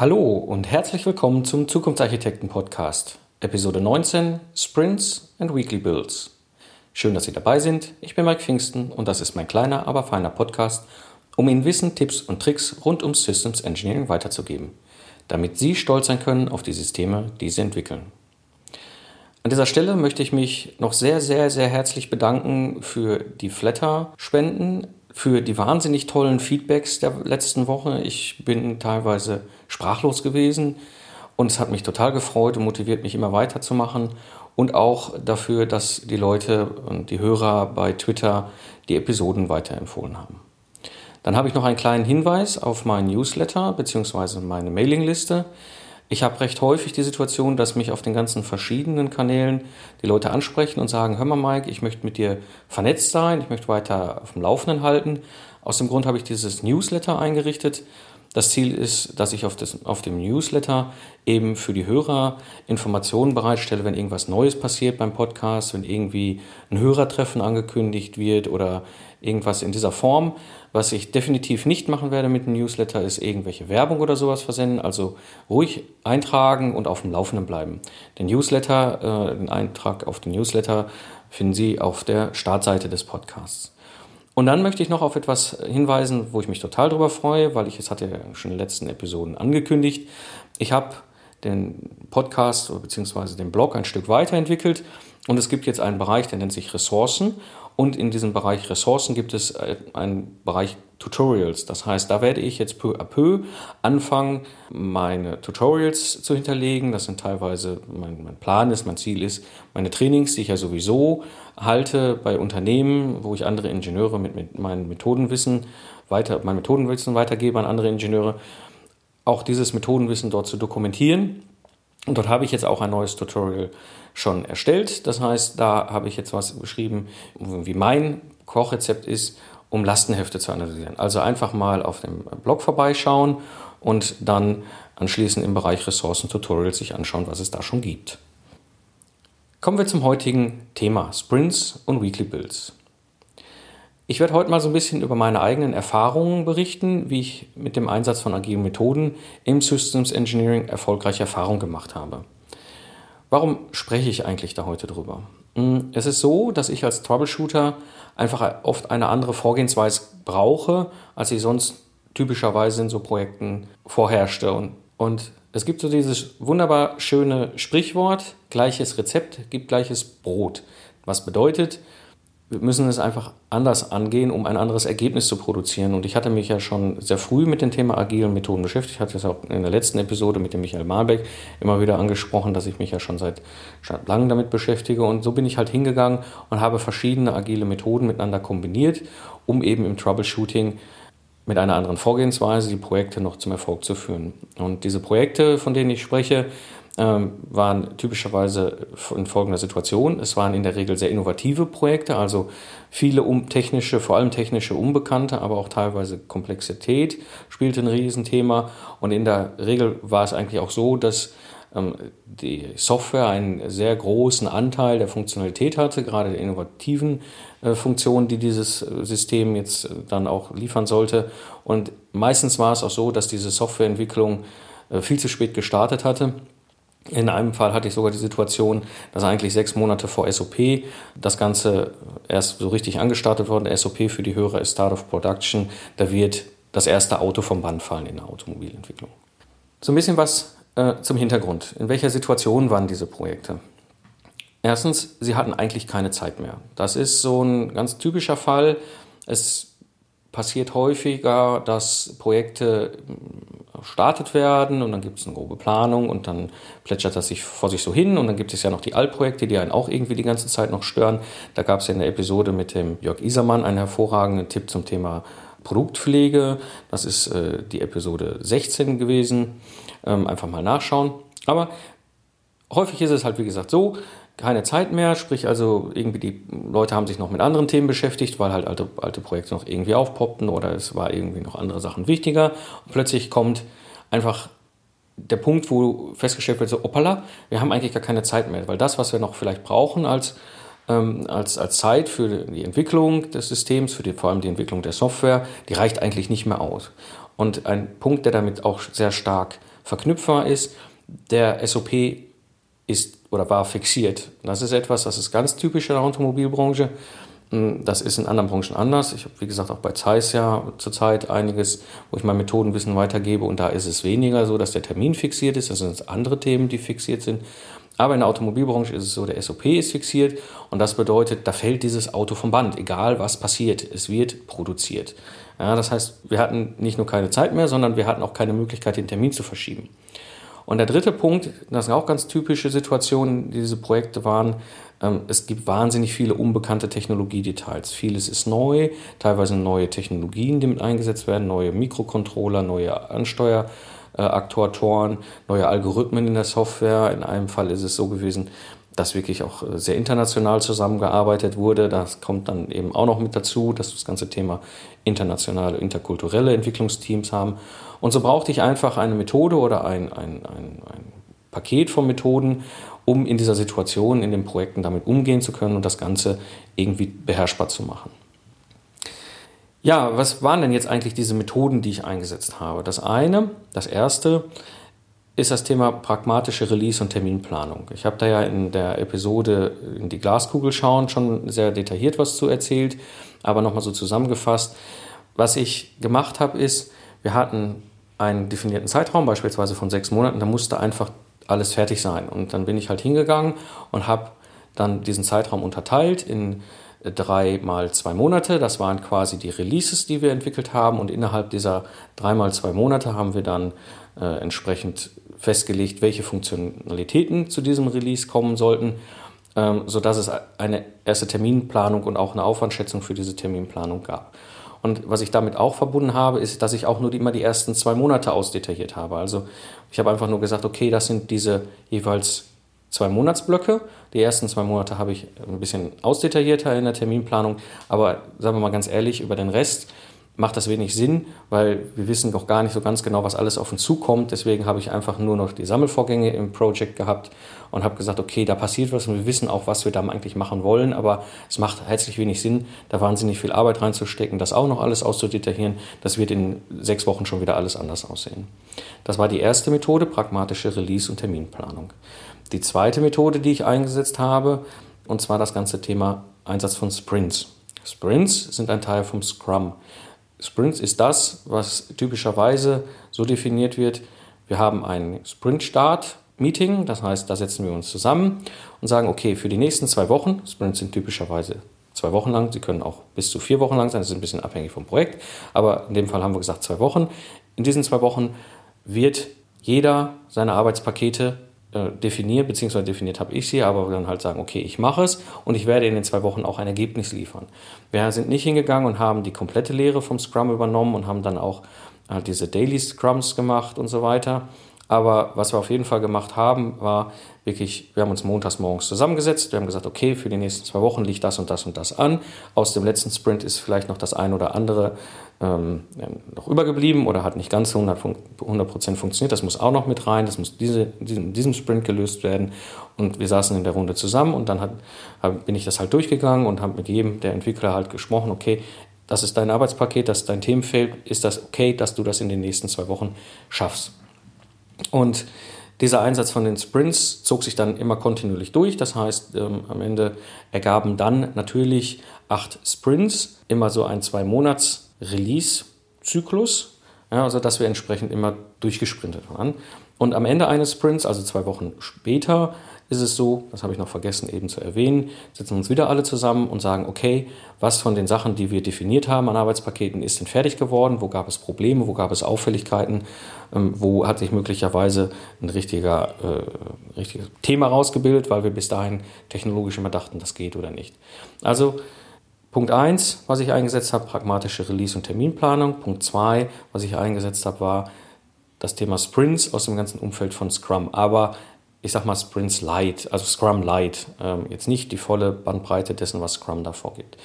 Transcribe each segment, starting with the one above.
Hallo und herzlich willkommen zum Zukunftsarchitekten Podcast, Episode 19 Sprints and Weekly Builds. Schön, dass Sie dabei sind. Ich bin Mike Pfingsten und das ist mein kleiner, aber feiner Podcast, um Ihnen Wissen, Tipps und Tricks rund um Systems Engineering weiterzugeben, damit Sie stolz sein können auf die Systeme, die Sie entwickeln. An dieser Stelle möchte ich mich noch sehr, sehr, sehr herzlich bedanken für die Flatter-Spenden, für die wahnsinnig tollen Feedbacks der letzten Woche. Ich bin teilweise sprachlos gewesen und es hat mich total gefreut und motiviert mich immer weiterzumachen und auch dafür, dass die Leute und die Hörer bei Twitter die Episoden weiterempfohlen haben. Dann habe ich noch einen kleinen Hinweis auf meinen Newsletter bzw. meine Mailingliste. Ich habe recht häufig die Situation, dass mich auf den ganzen verschiedenen Kanälen die Leute ansprechen und sagen, hör mal Mike, ich möchte mit dir vernetzt sein, ich möchte weiter auf dem Laufenden halten. Aus dem Grund habe ich dieses Newsletter eingerichtet. Das Ziel ist, dass ich auf, das, auf dem Newsletter eben für die Hörer Informationen bereitstelle, wenn irgendwas Neues passiert beim Podcast, wenn irgendwie ein Hörertreffen angekündigt wird oder irgendwas in dieser Form. Was ich definitiv nicht machen werde mit dem Newsletter, ist irgendwelche Werbung oder sowas versenden. Also ruhig eintragen und auf dem Laufenden bleiben. Den Newsletter, äh, den Eintrag auf den Newsletter finden Sie auf der Startseite des Podcasts. Und dann möchte ich noch auf etwas hinweisen, wo ich mich total drüber freue, weil ich es hatte ja schon in den letzten Episoden angekündigt. Ich habe den Podcast bzw. den Blog ein Stück weiterentwickelt und es gibt jetzt einen Bereich, der nennt sich Ressourcen und in diesem Bereich Ressourcen gibt es äh, einen Bereich Tutorials. Das heißt, da werde ich jetzt peu à peu anfangen, meine Tutorials zu hinterlegen. Das sind teilweise, mein, mein Plan ist, mein Ziel ist, meine Trainings, die ich ja sowieso halte bei Unternehmen, wo ich andere Ingenieure mit, mit meinem Methodenwissen weiter, mein Methodenwissen weitergebe an andere Ingenieure, auch dieses Methodenwissen dort zu dokumentieren. Und dort habe ich jetzt auch ein neues Tutorial schon erstellt. Das heißt, da habe ich jetzt was beschrieben, wie mein Kochrezept ist, um Lastenhefte zu analysieren. Also einfach mal auf dem Blog vorbeischauen und dann anschließend im Bereich Ressourcen Tutorials sich anschauen, was es da schon gibt. Kommen wir zum heutigen Thema Sprints und Weekly Builds. Ich werde heute mal so ein bisschen über meine eigenen Erfahrungen berichten, wie ich mit dem Einsatz von agilen Methoden im Systems Engineering erfolgreiche Erfahrungen gemacht habe. Warum spreche ich eigentlich da heute drüber? Hm, es ist so, dass ich als Troubleshooter einfach oft eine andere Vorgehensweise brauche, als sie sonst typischerweise in so Projekten vorherrschte. Und, und es gibt so dieses wunderbar schöne Sprichwort, gleiches Rezept gibt gleiches Brot. Was bedeutet, wir müssen es einfach anders angehen, um ein anderes Ergebnis zu produzieren. Und ich hatte mich ja schon sehr früh mit dem Thema agilen Methoden beschäftigt. Ich hatte es auch in der letzten Episode mit dem Michael Malbeck immer wieder angesprochen, dass ich mich ja schon seit, langem damit beschäftige. Und so bin ich halt hingegangen und habe verschiedene agile Methoden miteinander kombiniert, um eben im Troubleshooting mit einer anderen Vorgehensweise die Projekte noch zum Erfolg zu führen. Und diese Projekte, von denen ich spreche, waren typischerweise in folgender Situation. Es waren in der Regel sehr innovative Projekte, also viele um, technische, vor allem technische Unbekannte, aber auch teilweise Komplexität spielte ein Riesenthema. Und in der Regel war es eigentlich auch so, dass ähm, die Software einen sehr großen Anteil der Funktionalität hatte, gerade der innovativen äh, Funktionen, die dieses äh, System jetzt äh, dann auch liefern sollte. Und meistens war es auch so, dass diese Softwareentwicklung äh, viel zu spät gestartet hatte in einem Fall hatte ich sogar die Situation, dass eigentlich sechs Monate vor SOP das Ganze erst so richtig angestartet wurde. SOP für die Hörer ist Start of Production. Da wird das erste Auto vom Band fallen in der Automobilentwicklung. So ein bisschen was äh, zum Hintergrund. In welcher Situation waren diese Projekte? Erstens, sie hatten eigentlich keine Zeit mehr. Das ist so ein ganz typischer Fall. Es passiert häufiger, dass Projekte gestartet werden und dann gibt es eine grobe Planung und dann plätschert das sich vor sich so hin und dann gibt es ja noch die Altprojekte, die einen auch irgendwie die ganze Zeit noch stören. Da gab es ja in der Episode mit dem Jörg Isermann einen hervorragenden Tipp zum Thema Produktpflege. Das ist äh, die Episode 16 gewesen. Ähm, einfach mal nachschauen. Aber häufig ist es halt, wie gesagt, so, keine Zeit mehr, sprich also irgendwie die Leute haben sich noch mit anderen Themen beschäftigt, weil halt alte, alte Projekte noch irgendwie aufpoppten oder es war irgendwie noch andere Sachen wichtiger. Und plötzlich kommt einfach der Punkt, wo festgestellt wird, so, opala, wir haben eigentlich gar keine Zeit mehr, weil das, was wir noch vielleicht brauchen als, ähm, als, als Zeit für die Entwicklung des Systems, für die, vor allem die Entwicklung der Software, die reicht eigentlich nicht mehr aus. Und ein Punkt, der damit auch sehr stark verknüpfbar ist, der SOP ist oder war fixiert. Das ist etwas, das ist ganz typisch in der Automobilbranche. Hm, das ist in anderen Branchen anders. Ich habe, wie gesagt, auch bei Zeiss ja zurzeit einiges, wo ich mein Methodenwissen weitergebe und da ist es weniger so, dass der Termin fixiert ist. Das sind andere Themen, die fixiert sind. Aber in der Automobilbranche ist es so, der SOP ist fixiert und das bedeutet, da fällt dieses Auto vom Band, egal was passiert. Es wird produziert. Ja, das heißt, wir hatten nicht nur keine Zeit mehr, sondern wir hatten auch keine Möglichkeit, den Termin zu verschieben. Und der dritte Punkt, das sind auch ganz typische Situationen, diese Projekte waren, ähm, es gibt wahnsinnig viele unbekannte Technologiedetails. Vieles ist neu, teilweise neue Technologien, die mit eingesetzt werden, neue Mikrocontroller, neue Ansteueraktuatoren, neue Algorithmen in der Software. In einem Fall ist es so gewesen, dass wirklich auch äh, sehr international zusammengearbeitet wurde. Das kommt dann eben auch noch mit dazu, dass wir das ganze Thema internationale, interkulturelle Entwicklungsteams haben. Und so brauchte ich einfach eine Methode oder ein, ein, ein, ein Paket von Methoden, um in dieser Situation, in den Projekten damit umgehen zu können und das Ganze irgendwie beherrschbar zu machen. Ja, was waren denn jetzt eigentlich diese Methoden, die ich eingesetzt habe? Das eine, das erste, ist das Thema pragmatische Release- und Terminplanung. Ich habe da ja in der Episode in die Glaskugel schauen schon sehr detailliert was zu erzählt, aber nochmal so zusammengefasst. Was ich gemacht habe, ist, wir hatten einen definierten Zeitraum, beispielsweise von sechs Monaten, da musste einfach alles fertig sein. Und dann bin ich halt hingegangen und habe dann diesen Zeitraum unterteilt in drei mal zwei Monate. Das waren quasi die Releases, die wir entwickelt haben. Und innerhalb dieser drei mal zwei Monate haben wir dann äh, entsprechend festgelegt, welche Funktionalitäten zu diesem Release kommen sollten, ähm, sodass es eine erste Terminplanung und auch eine Aufwandschätzung für diese Terminplanung gab. Und was ich damit auch verbunden habe, ist, dass ich auch nur immer die ersten zwei Monate ausdetailliert habe. Also ich habe einfach nur gesagt, okay, das sind diese jeweils zwei Monatsblöcke. Die ersten zwei Monate habe ich ein bisschen ausdetaillierter in der Terminplanung, aber sagen wir mal ganz ehrlich, über den Rest macht das wenig Sinn, weil wir wissen noch gar nicht so ganz genau, was alles auf uns zukommt. Deswegen habe ich einfach nur noch die Sammelvorgänge im Project gehabt und habe gesagt, okay, da passiert was und wir wissen auch, was wir da eigentlich machen wollen, aber es macht herzlich wenig Sinn, da wahnsinnig viel Arbeit reinzustecken, das auch noch alles auszudetaillieren. Das wird in sechs Wochen schon wieder alles anders aussehen. Das war die erste Methode, pragmatische Release- und Terminplanung. Die zweite Methode, die ich eingesetzt habe, und zwar das ganze Thema Einsatz von Sprints. Sprints sind ein Teil vom Scrum. Sprints ist das, was typischerweise so definiert wird. Wir haben ein Sprint-Start-Meeting, das heißt, da setzen wir uns zusammen und sagen, okay, für die nächsten zwei Wochen, Sprints sind typischerweise zwei Wochen lang, sie können auch bis zu vier Wochen lang sein, das ist ein bisschen abhängig vom Projekt, aber in dem Fall haben wir gesagt zwei Wochen. In diesen zwei Wochen wird jeder seine Arbeitspakete äh, definiert, beziehungsweise definiert habe ich sie, aber dann halt sagen, okay, ich mache es und ich werde in den zwei Wochen auch ein Ergebnis liefern. Wir sind nicht hingegangen und haben die komplette Lehre vom Scrum übernommen und haben dann auch halt diese Daily Scrums gemacht und so weiter, aber was wir auf jeden Fall gemacht haben, war wirklich, wir haben uns montags morgens zusammengesetzt, wir haben gesagt, okay, für die nächsten zwei Wochen liegt das und das und das an. Aus dem letzten Sprint ist vielleicht noch das ein oder andere ähm, noch übergeblieben oder hat nicht ganz 100%, 100 funktioniert. Das muss auch noch mit rein, das muss diese, in diesem Sprint gelöst werden. Und wir saßen in der Runde zusammen und dann hat, bin ich das halt durchgegangen und habe mit jedem der Entwickler halt gesprochen, okay, das ist dein Arbeitspaket, das ist dein Themenfeld, ist das okay, dass du das in den nächsten zwei Wochen schaffst? Und dieser Einsatz von den Sprints zog sich dann immer kontinuierlich durch. Das heißt, ähm, am Ende ergaben dann natürlich acht Sprints, immer so ein Zwei-Monats-Release-Zyklus, ja, also dass wir entsprechend immer durchgesprintet waren. Und am Ende eines Sprints, also zwei Wochen später, ist es so, das habe ich noch vergessen eben zu erwähnen, setzen wir uns wieder alle zusammen und sagen, okay, was von den Sachen, die wir definiert haben an Arbeitspaketen, ist denn fertig geworden? Wo gab es Probleme? Wo gab es Auffälligkeiten? Ähm, wo hat sich möglicherweise ein richtiger, äh, richtiges Thema rausgebildet, weil wir bis dahin technologisch immer dachten, das geht oder nicht. Also Punkt 1, was ich eingesetzt habe, pragmatische Release- und Terminplanung. Punkt 2, was ich eingesetzt habe, war das Thema Sprints aus dem ganzen Umfeld von Scrum. Aber ich sag mal Sprints Light, also Scrum Light, ähm, jetzt nicht die volle Bandbreite dessen, was Scrum da vorgibt.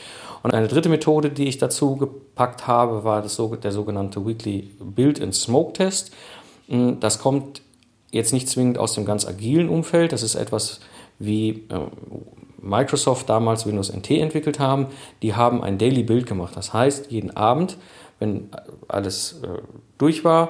Und eine dritte Methode, die ich dazu gepackt habe, war das, der sogenannte Weekly Build and Smoke Test. Hm, das kommt jetzt nicht zwingend aus dem ganz agilen Umfeld, das ist etwas wie äh, Microsoft damals Windows NT entwickelt haben. Die haben ein Daily Build gemacht. Das heißt, jeden Abend, wenn alles äh, durch war,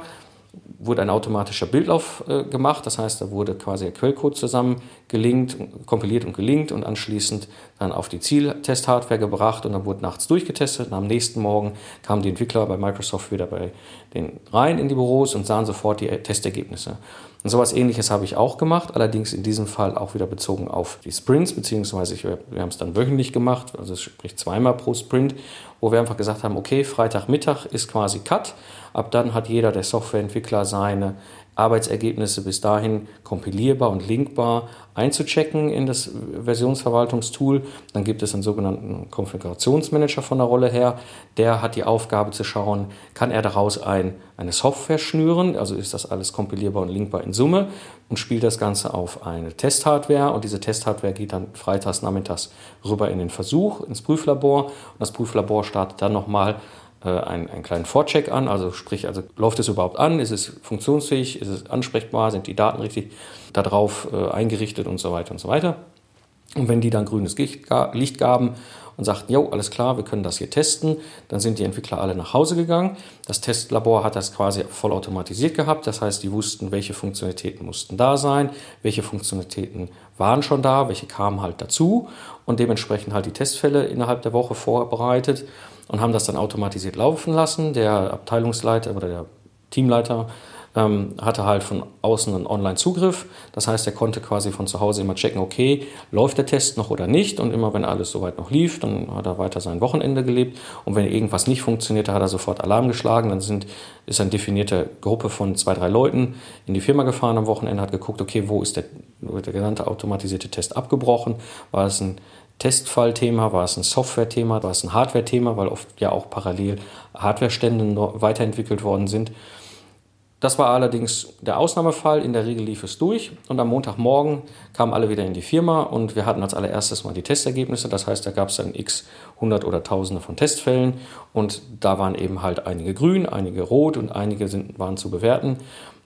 wurde ein automatischer Bildlauf äh, gemacht. Das heißt, da wurde quasi der Quellcode zusammengelinkt, kompiliert und gelinkt und anschließend dann auf die Zieltest-Hardware gebracht und dann wurde nachts durchgetestet. Und am nächsten Morgen kamen die Entwickler bei Microsoft wieder bei den rein in die Büros und sahen sofort die Testergebnisse. Und sowas ähnliches habe ich auch gemacht, allerdings in diesem Fall auch wieder bezogen auf die Sprints, beziehungsweise ich, wir haben es dann wöchentlich gemacht, also sprich zweimal pro Sprint, wo wir einfach gesagt haben, okay, Freitagmittag ist quasi Cut, ab dann hat jeder der Softwareentwickler seine Arbeitsergebnisse bis dahin kompilierbar und linkbar einzuchecken in das Versionsverwaltungstool. Dann gibt es einen sogenannten Konfigurationsmanager von der Rolle her. Der hat die Aufgabe zu schauen, kann er daraus ein, eine Software schnüren, also ist das alles kompilierbar und linkbar in Summe und spielt das Ganze auf eine Testhardware und diese Testhardware geht dann freitags nachmittags rüber in den Versuch, ins Prüflabor und das Prüflabor startet dann nochmal einen, einen kleinen Vorcheck an, also sprich, also läuft es überhaupt an, ist es funktionsfähig, ist es ansprechbar, sind die Daten richtig darauf äh, eingerichtet und so weiter und so weiter. Und wenn die dann grünes Licht gaben und sagten, jo, alles klar, wir können das hier testen, dann sind die Entwickler alle nach Hause gegangen. Das Testlabor hat das quasi vollautomatisiert gehabt, das heißt, die wussten, welche Funktionalitäten mussten da sein, welche Funktionalitäten waren schon da, welche kamen halt dazu und dementsprechend halt die Testfälle innerhalb der Woche vorbereitet und haben das dann automatisiert laufen lassen. Der Abteilungsleiter oder der Teamleiter ähm, hatte halt von außen einen Online-Zugriff. Das heißt, er konnte quasi von zu Hause immer checken, okay, läuft der Test noch oder nicht. Und immer wenn alles soweit noch lief, dann hat er weiter sein Wochenende gelebt. Und wenn irgendwas nicht funktionierte, hat er sofort Alarm geschlagen. Dann sind, ist eine definierte Gruppe von zwei, drei Leuten in die Firma gefahren am Wochenende, hat geguckt, okay, wo ist der, der gesamte automatisierte Test abgebrochen? War es ein Testfallthema, war es ein Software-Thema, war es ein Hardware-Thema, weil oft ja auch parallel Hardware-Stände weiterentwickelt worden sind. Das war allerdings der Ausnahmefall. In der Regel lief es durch und am Montagmorgen kamen alle wieder in die Firma und wir hatten als allererstes mal die Testergebnisse. Das heißt, da gab es dann x hundert oder tausende von Testfällen und da waren eben halt einige grün, einige rot und einige sind, waren zu bewerten.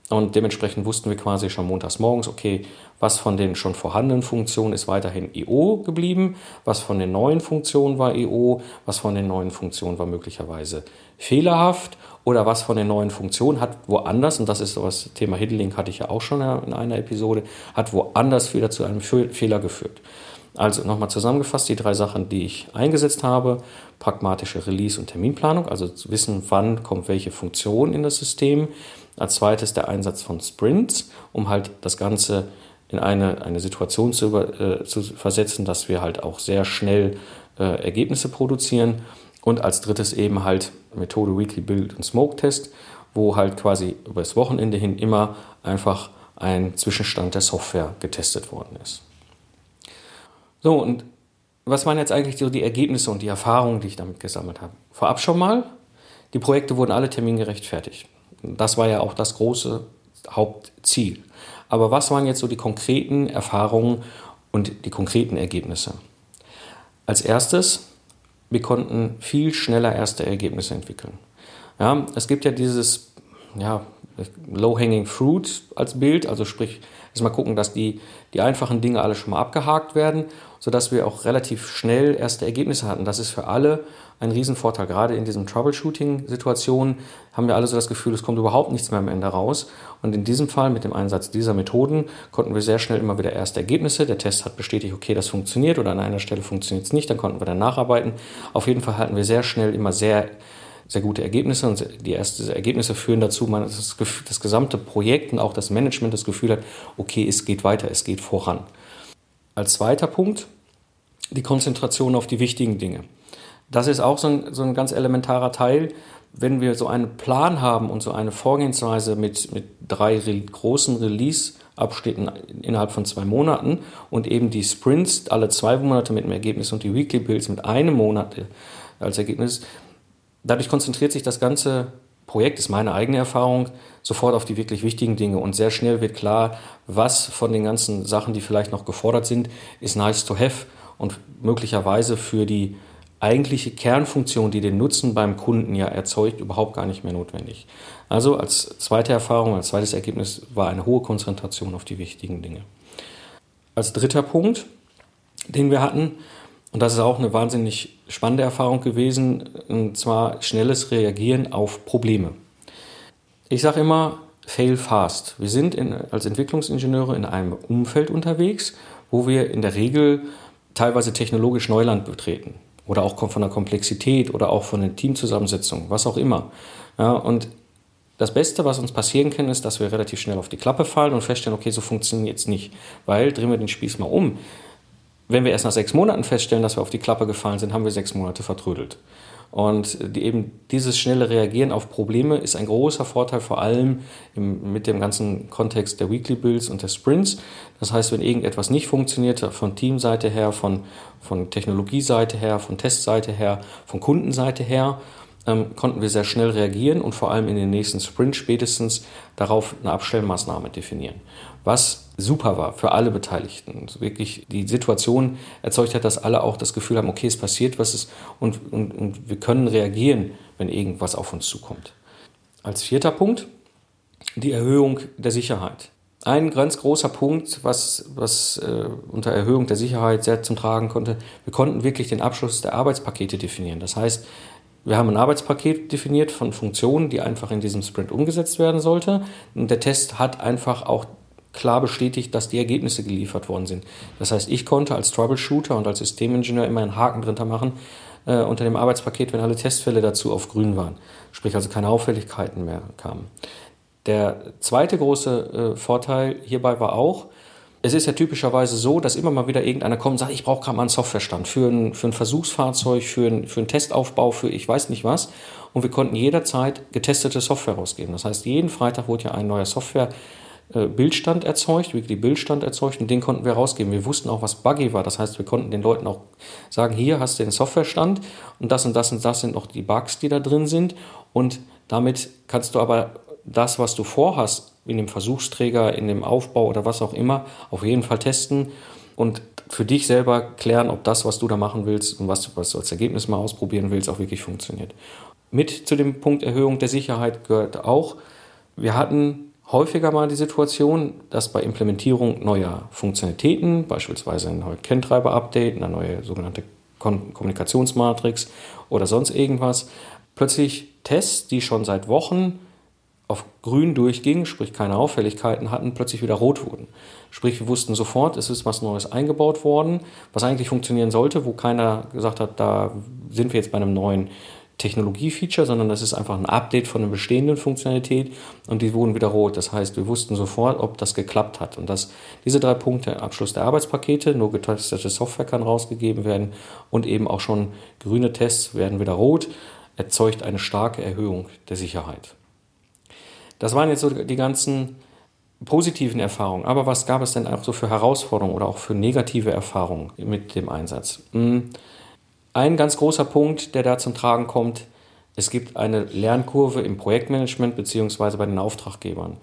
Und dementsprechend wussten wir quasi schon montags morgens, okay, was von den schon vorhandenen Funktionen ist weiterhin EO geblieben, was von den neuen Funktionen war EO, was von den neuen Funktionen war möglicherweise fehlerhaft oder was von den neuen Funktionen hat woanders, und das ist das Thema Hidden Link hatte ich ja auch schon in einer Episode, hat woanders wieder zu einem Fehler geführt. Also nochmal zusammengefasst, die drei Sachen, die ich eingesetzt habe, pragmatische Release- und Terminplanung, also wissen, wann kommt welche Funktion in das System, als zweites der Einsatz von Sprints, um halt das Ganze in eine, eine Situation zu, äh, zu versetzen, dass wir halt auch sehr schnell äh, Ergebnisse produzieren. Und als drittes eben halt Methode Weekly Build und Smoke Test, wo halt quasi über das Wochenende hin immer einfach ein Zwischenstand der Software getestet worden ist. So, und was waren jetzt eigentlich so die Ergebnisse und die Erfahrungen, die ich damit gesammelt habe? Vorab schon mal, die Projekte wurden alle termingerecht fertig. Das war ja auch das große Hauptziel. Aber was waren jetzt so die konkreten Erfahrungen und die konkreten Ergebnisse? Als erstes, wir konnten viel schneller erste Ergebnisse entwickeln. Ja, es gibt ja dieses ja, Low-Hanging Fruit als Bild, also sprich, erstmal gucken, dass die, die einfachen Dinge alle schon mal abgehakt werden, sodass wir auch relativ schnell erste Ergebnisse hatten. Das ist für alle ein Riesenvorteil. Gerade in diesen Troubleshooting-Situationen haben wir alle so das Gefühl, es kommt überhaupt nichts mehr am Ende raus. Und in diesem Fall mit dem Einsatz dieser Methoden konnten wir sehr schnell immer wieder erste Ergebnisse. Der Test hat bestätigt, okay, das funktioniert oder an einer Stelle funktioniert es nicht, dann konnten wir dann nacharbeiten. Auf jeden Fall hatten wir sehr schnell immer sehr sehr gute Ergebnisse und die ersten Ergebnisse führen dazu, man das, das gesamte Projekt und auch das Management das Gefühl hat, okay, es geht weiter, es geht voran. Als zweiter Punkt die Konzentration auf die wichtigen Dinge. Das ist auch so ein, so ein ganz elementarer Teil. Wenn wir so einen Plan haben und so eine Vorgehensweise mit, mit drei re großen Release-Abschnitten innerhalb von zwei Monaten und eben die Sprints alle zwei Monate mit einem Ergebnis und die Weekly Builds mit einem Monat als Ergebnis, dadurch konzentriert sich das ganze Projekt, ist meine eigene Erfahrung, sofort auf die wirklich wichtigen Dinge und sehr schnell wird klar, was von den ganzen Sachen, die vielleicht noch gefordert sind, ist nice to have und möglicherweise für die eigentliche Kernfunktion, die den Nutzen beim Kunden ja erzeugt, überhaupt gar nicht mehr notwendig. Also als zweite Erfahrung, als zweites Ergebnis war eine hohe Konzentration auf die wichtigen Dinge. Als dritter Punkt, den wir hatten, und das ist auch eine wahnsinnig spannende Erfahrung gewesen, und zwar schnelles Reagieren auf Probleme. Ich sage immer, fail fast. Wir sind in, als Entwicklungsingenieure in einem Umfeld unterwegs, wo wir in der Regel teilweise technologisch Neuland betreten oder auch von der Komplexität oder auch von der Teamzusammensetzung, was auch immer. Ja, und das Beste, was uns passieren kann, ist, dass wir relativ schnell auf die Klappe fallen und feststellen, okay, so funktioniert es nicht. Weil, drehen wir den Spieß mal um. Wenn wir erst nach sechs Monaten feststellen, dass wir auf die Klappe gefallen sind, haben wir sechs Monate vertrödelt. Und die, eben dieses schnelle Reagieren auf Probleme ist ein großer Vorteil, vor allem im, mit dem ganzen Kontext der Weekly Builds und der Sprints. Das heißt, wenn irgendetwas nicht funktioniert, von Teamseite her, von, von Technologieseite her, von Testseite her, von Kundenseite her, ähm, konnten wir sehr schnell reagieren und vor allem in den nächsten Sprint spätestens darauf eine Abstellmaßnahme definieren. Was super war für alle Beteiligten. Wirklich die Situation erzeugt hat, dass alle auch das Gefühl haben, okay, es passiert was ist und, und, und wir können reagieren, wenn irgendwas auf uns zukommt. Als vierter Punkt die Erhöhung der Sicherheit. Ein ganz großer Punkt, was, was äh, unter Erhöhung der Sicherheit sehr zum Tragen konnte, wir konnten wirklich den Abschluss der Arbeitspakete definieren. Das heißt, wir haben ein Arbeitspaket definiert von Funktionen, die einfach in diesem Sprint umgesetzt werden sollte. Und der Test hat einfach auch klar bestätigt, dass die Ergebnisse geliefert worden sind. Das heißt, ich konnte als Troubleshooter und als Systemingenieur immer einen Haken drunter machen äh, unter dem Arbeitspaket, wenn alle Testfälle dazu auf grün waren. Sprich also keine Auffälligkeiten mehr kamen. Der zweite große äh, Vorteil hierbei war auch, es ist ja typischerweise so, dass immer mal wieder irgendeiner kommt und sagt, ich brauche gerade mal einen Softwarestand für ein, für ein Versuchsfahrzeug, für, ein, für einen Testaufbau, für ich weiß nicht was. Und wir konnten jederzeit getestete Software rausgeben. Das heißt, jeden Freitag wurde ja ein neuer Software Bildstand erzeugt, Weekly Bildstand erzeugt und den konnten wir rausgeben. Wir wussten auch, was buggy war. Das heißt, wir konnten den Leuten auch sagen, hier hast du den Softwarestand und das und das und das sind noch die Bugs, die da drin sind. Und damit kannst du aber das, was du vorhast, in dem Versuchsträger, in dem Aufbau oder was auch immer, auf jeden Fall testen und für dich selber klären, ob das, was du da machen willst und was, was du als Ergebnis mal ausprobieren willst, auch wirklich funktioniert. Mit zu dem Punkt Erhöhung der Sicherheit gehört auch, wir hatten häufiger mal die Situation, dass bei Implementierung neuer Funktionalitäten, beispielsweise ein neues Kenntreiber-Update, eine neue sogenannte Kommunikationsmatrix oder sonst irgendwas, plötzlich Tests, die schon seit Wochen auf grün durchging, sprich keine Auffälligkeiten hatten, plötzlich wieder rot wurden. Sprich, wir wussten sofort, es ist was Neues eingebaut worden, was eigentlich funktionieren sollte, wo keiner gesagt hat, da sind wir jetzt bei einem neuen Technologie-Feature, sondern das ist einfach ein Update von einer bestehenden Funktionalität und die wurden wieder rot. Das heißt, wir wussten sofort, ob das geklappt hat. Und dass diese drei Punkte, Abschluss der Arbeitspakete, nur getestete Software kann rausgegeben werden und eben auch schon grüne Tests werden wieder rot, erzeugt eine starke Erhöhung der Sicherheit. Das waren jetzt so die ganzen positiven Erfahrungen. Aber was gab es denn auch so für Herausforderungen oder auch für negative Erfahrungen mit dem Einsatz? Hm, ein ganz großer Punkt, der da zum Tragen kommt, es gibt eine Lernkurve im Projektmanagement bzw. bei den Auftraggebern.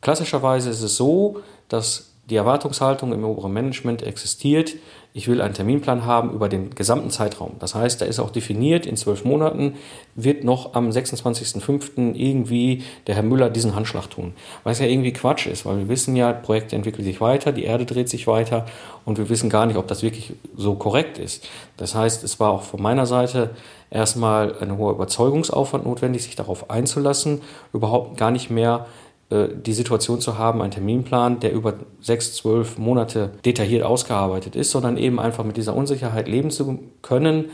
Klassischerweise ist es so, dass die Erwartungshaltung im oberen Management existiert, ich will einen Terminplan haben über den gesamten Zeitraum. Das heißt, da ist auch definiert, in zwölf Monaten wird noch am 26.05. irgendwie der Herr Müller diesen Handschlag tun. Was ja irgendwie Quatsch ist, weil wir wissen ja, Projekte entwickeln sich weiter, die Erde dreht sich weiter und wir wissen gar nicht, ob das wirklich so korrekt ist. Das heißt, es war auch von meiner Seite erstmal ein hoher Überzeugungsaufwand notwendig, sich darauf einzulassen, überhaupt gar nicht mehr die Situation zu haben, einen Terminplan, der über sechs, zwölf Monate detailliert ausgearbeitet ist, sondern eben einfach mit dieser Unsicherheit leben zu können,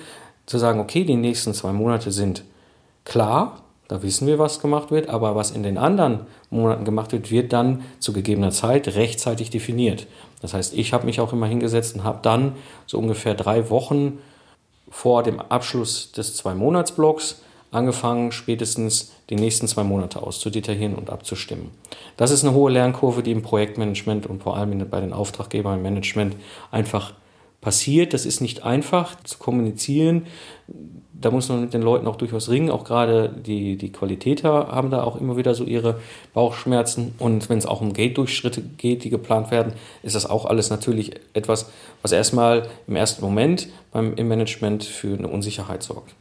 zu sagen, okay, die nächsten zwei Monate sind klar, da wissen wir, was gemacht wird, aber was in den anderen Monaten gemacht wird, wird dann zu gegebener Zeit rechtzeitig definiert. Das heißt, ich habe mich auch immer hingesetzt und habe dann so ungefähr drei Wochen vor dem Abschluss des Zwei-Monats-Blocks angefangen, spätestens die nächsten zwei Monate auszudetaillieren und abzustimmen. Das ist eine hohe Lernkurve, die im Projektmanagement und vor allem bei den Auftraggebern im Management einfach passiert. Das ist nicht einfach zu kommunizieren. Da muss man mit den Leuten auch durchaus ringen. Auch gerade die, die Qualitäter haben da auch immer wieder so ihre Bauchschmerzen. Und wenn es auch um Gate-Durchschritte geht, die geplant werden, ist das auch alles natürlich etwas, was erstmal im ersten Moment beim, im Management für eine Unsicherheit sorgt.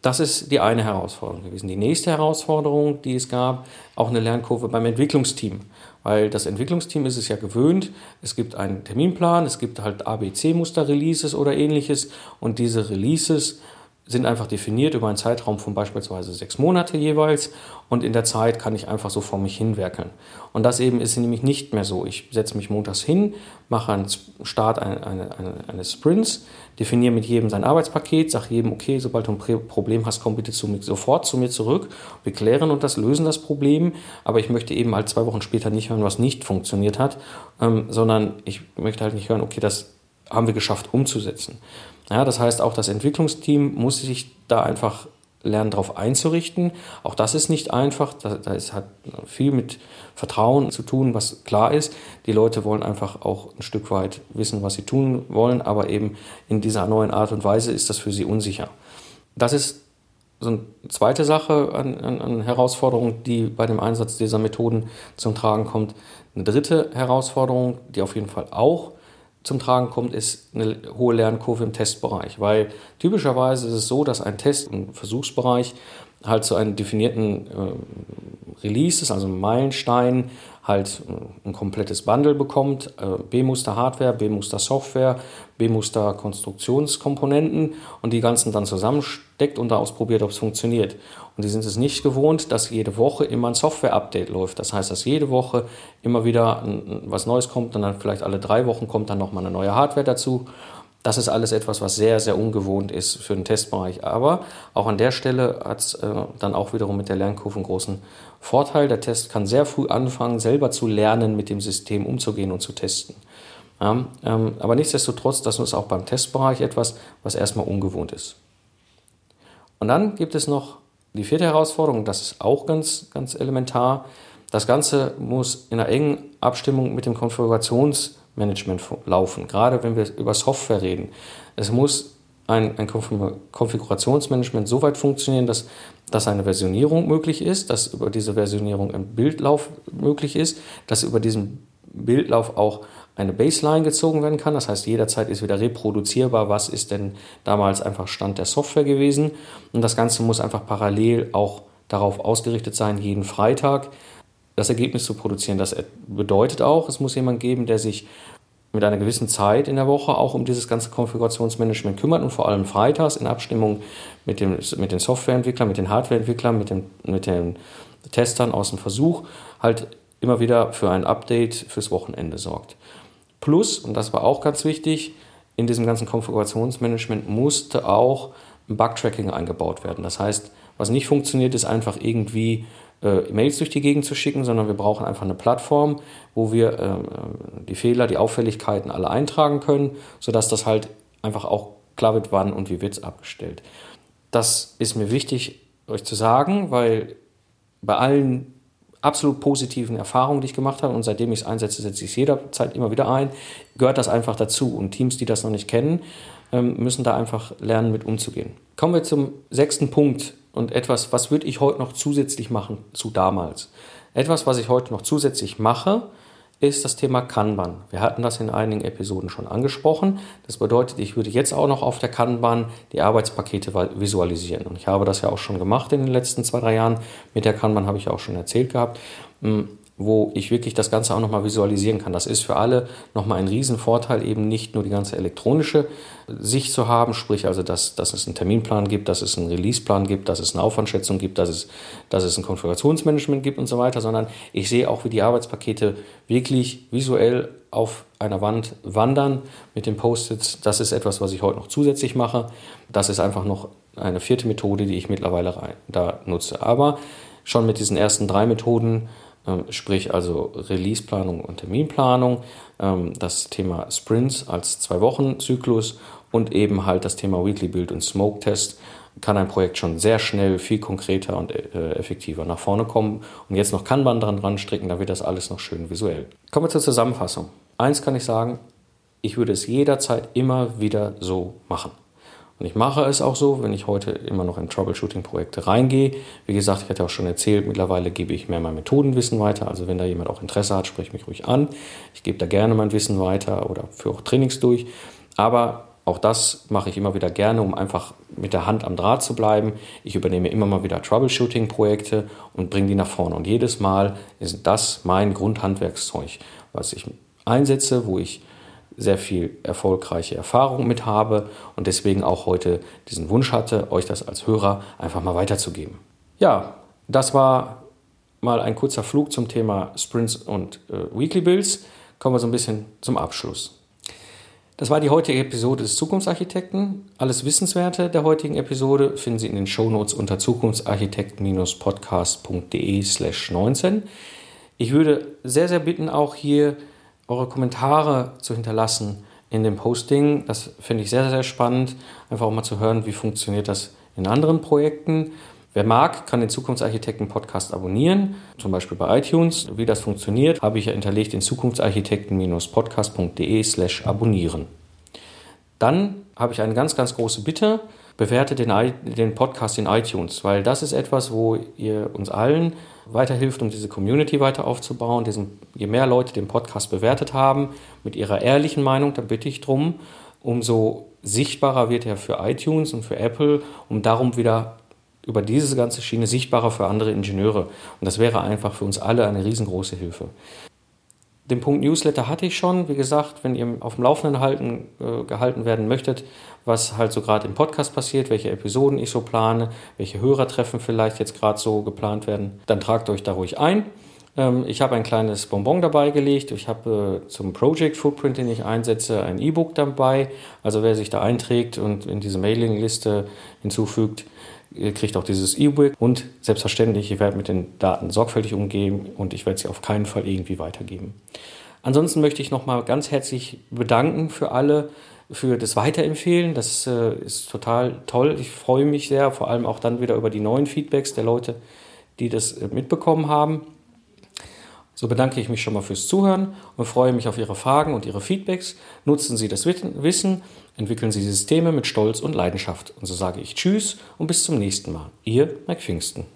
Das ist die eine Herausforderung gewesen. Die nächste Herausforderung, die es gab, auch eine Lernkurve beim Entwicklungsteam. Weil das Entwicklungsteam ist es ja gewöhnt, es gibt einen Terminplan, es gibt halt ABC-Muster-Releases oder ähnliches und diese Releases sind einfach definiert über einen Zeitraum von beispielsweise sechs Monate jeweils und in der Zeit kann ich einfach so vor mich hinwerkeln. Und das eben ist nämlich nicht mehr so. Ich setze mich montags hin, mache einen Start eine, eine, eines Sprints, definiere mit jedem sein Arbeitspaket, sage jedem, okay, sobald du ein Problem hast, komm bitte zu mir, sofort zu mir zurück. Wir klären und das lösen das Problem, aber ich möchte eben halt zwei Wochen später nicht hören, was nicht funktioniert hat, ähm, sondern ich möchte halt nicht hören, okay, das haben wir geschafft umzusetzen. Ja, das heißt, auch das Entwicklungsteam muss sich da einfach lernen, darauf einzurichten. Auch das ist nicht einfach. Da, da hat viel mit Vertrauen zu tun, was klar ist. Die Leute wollen einfach auch ein Stück weit wissen, was sie tun wollen, aber eben in dieser neuen Art und Weise ist das für sie unsicher. Das ist so eine zweite Sache an, an, an Herausforderung, die bei dem Einsatz dieser Methoden zum Tragen kommt. Eine dritte Herausforderung, die auf jeden Fall auch zum Tragen kommt, ist eine hohe Lernkurve im Testbereich, weil typischerweise ist es so, dass ein Test- und Versuchsbereich halt zu einem definierten äh, Release ist, also einem Meilenstein, halt ein komplettes Bundle bekommt, äh, B-Muster Hardware, B-Muster Software, B-Muster Konstruktionskomponenten und die ganzen dann zusammensteckt und da ausprobiert, ob es funktioniert. Und die sind es nicht gewohnt, dass jede Woche immer ein Software-Update läuft. Das heißt, dass jede Woche immer wieder was Neues kommt und dann vielleicht alle drei Wochen kommt dann nochmal eine neue Hardware dazu. Das ist alles etwas, was sehr, sehr ungewohnt ist für den Testbereich. Aber auch an der Stelle hat es äh, dann auch wiederum mit der Lernkurve einen großen Vorteil. Der Test kann sehr früh anfangen, selber zu lernen, mit dem System umzugehen und zu testen. Ja, ähm, aber nichtsdestotrotz, das ist auch beim Testbereich etwas, was erstmal ungewohnt ist. Und dann gibt es noch die vierte Herausforderung, das ist auch ganz, ganz elementar. Das Ganze muss in einer engen Abstimmung mit dem Konfigurations- Management laufen, gerade wenn wir über Software reden. Es muss ein, ein Konfigurationsmanagement so weit funktionieren, dass, dass eine Versionierung möglich ist, dass über diese Versionierung ein Bildlauf möglich ist, dass über diesen Bildlauf auch eine Baseline gezogen werden kann. Das heißt, jederzeit ist wieder reproduzierbar, was ist denn damals einfach Stand der Software gewesen. Und das Ganze muss einfach parallel auch darauf ausgerichtet sein, jeden Freitag das Ergebnis zu produzieren. Das bedeutet auch, es muss jemand geben, der sich mit einer gewissen Zeit in der Woche auch um dieses ganze Konfigurationsmanagement kümmert und vor allem freitags in Abstimmung mit, dem, mit den Softwareentwicklern, mit den Hardwareentwicklern, mit, dem, mit den Testern aus dem Versuch halt immer wieder für ein Update fürs Wochenende sorgt. Plus, und das war auch ganz wichtig, in diesem ganzen Konfigurationsmanagement musste auch ein Bugtracking eingebaut werden. Das heißt, was nicht funktioniert, ist einfach irgendwie äh, Mails durch die Gegend zu schicken, sondern wir brauchen einfach eine Plattform, wo wir äh, die Fehler, die Auffälligkeiten alle eintragen können, sodass das halt einfach auch klar wird, wann und wie wird es abgestellt. Das ist mir wichtig, euch zu sagen, weil bei allen absolut positiven Erfahrungen, die ich gemacht habe und seitdem ich es einsetze, setze ich es jederzeit immer wieder ein, gehört das einfach dazu. Und Teams, die das noch nicht kennen, ähm, müssen da einfach lernen, mit umzugehen. Kommen wir zum sechsten Punkt, und etwas, was würde ich heute noch zusätzlich machen zu damals? Etwas, was ich heute noch zusätzlich mache, ist das Thema Kanban. Wir hatten das in einigen Episoden schon angesprochen. Das bedeutet, ich würde jetzt auch noch auf der Kanban die Arbeitspakete visualisieren. Und ich habe das ja auch schon gemacht in den letzten zwei, drei Jahren. Mit der Kanban habe ich auch schon erzählt gehabt. Wo ich wirklich das Ganze auch nochmal visualisieren kann. Das ist für alle nochmal ein Riesenvorteil, eben nicht nur die ganze elektronische Sicht zu haben, sprich also, dass, dass es einen Terminplan gibt, dass es einen Releaseplan gibt, dass es eine Aufwandschätzung gibt, dass es, dass es ein Konfigurationsmanagement gibt und so weiter, sondern ich sehe auch, wie die Arbeitspakete wirklich visuell auf einer Wand wandern mit den Post-its. Das ist etwas, was ich heute noch zusätzlich mache. Das ist einfach noch eine vierte Methode, die ich mittlerweile da nutze. Aber schon mit diesen ersten drei Methoden sprich also Releaseplanung und Terminplanung, ähm, das Thema Sprints als Zwei-Wochen-Zyklus und eben halt das Thema Weekly Build und Smoke Test kann ein Projekt schon sehr schnell, viel konkreter und äh, effektiver nach vorne kommen. Und jetzt noch Kanban dran dran stricken, dann wird das alles noch schön visuell. Kommen wir zur Zusammenfassung. Eins kann ich sagen, ich würde es jederzeit immer wieder so machen. Und ich mache es auch so, wenn ich heute immer noch in Troubleshooting-Projekte reingehe. Wie gesagt, ich hatte auch schon erzählt, mittlerweile gebe ich mehr mein Methodenwissen weiter. Also wenn da jemand auch Interesse hat, spreche mich ruhig an. Ich gebe da gerne mein Wissen weiter oder führe auch Trainings durch. Aber auch das mache ich immer wieder gerne, um einfach mit der Hand am Draht zu bleiben. Ich übernehme immer mal wieder Troubleshooting-Projekte und bringe die nach vorne. Und jedes Mal ist das mein Grundhandwerkszeug, was ich einsetze, wo ich sehr viel erfolgreiche Erfahrung mit habe und deswegen auch heute diesen Wunsch hatte, euch das als Hörer einfach mal weiterzugeben. Ja, das war mal ein kurzer Flug zum Thema Sprints und äh, Weekly Bills. Kommen wir so ein bisschen zum Abschluss. Das war die heutige Episode des Zukunftsarchitekten. Alles Wissenswerte der heutigen Episode finden Sie in den Shownotes unter zukunftsarchitekten-podcast.de slash 19. Ich würde sehr, sehr bitten, auch hier eure Kommentare zu hinterlassen in dem Posting. Das finde ich sehr, sehr spannend, einfach auch mal zu hören, wie funktioniert das in anderen Projekten. Wer mag, kann den Zukunftsarchitekten-Podcast abonnieren, zum Beispiel bei iTunes. Wie das funktioniert, habe ich ja hinterlegt in zukunftsarchitekten-podcast.de slash abonnieren. Dann habe ich eine ganz, ganz große Bitte. Bewertet den, den Podcast in iTunes, weil das ist etwas, wo ihr uns allen weiterhilft, um diese Community weiter aufzubauen. Diesen, je mehr Leute den Podcast bewertet haben, mit ihrer ehrlichen Meinung, da bitte ich drum, umso sichtbarer wird er für iTunes und für Apple, um darum wieder über diese ganze Schiene sichtbarer für andere Ingenieure. Und das wäre einfach für uns alle eine riesengroße Hilfe. Den Punkt Newsletter hatte ich schon. Wie gesagt, wenn ihr auf dem Laufenden halten, äh, gehalten werden möchtet, was halt so gerade im Podcast passiert, welche Episoden ich so plane, welche Hörertreffen vielleicht jetzt gerade so geplant werden, dann tragt euch da ruhig ein. Ähm, ich habe ein kleines Bonbon dabei gelegt. Ich habe äh, zum Project Footprint, den ich einsetze, ein E-Book dabei. Also wer sich da einträgt und in diese Mailingliste hinzufügt, Ihr kriegt auch dieses E-Book und selbstverständlich, ich werde mit den Daten sorgfältig umgehen und ich werde sie auf keinen Fall irgendwie weitergeben. Ansonsten möchte ich nochmal ganz herzlich bedanken für alle, für das Weiterempfehlen. Das äh, ist total toll. Ich freue mich sehr, vor allem auch dann wieder über die neuen Feedbacks der Leute, die das äh, mitbekommen haben. So bedanke ich mich schon mal fürs Zuhören und freue mich auf Ihre Fragen und Ihre Feedbacks. Nutzen Sie das Wissen, entwickeln Sie Systeme mit Stolz und Leidenschaft. Und so sage ich Tschüss und bis zum nächsten Mal. Ihr Mike Pfingsten.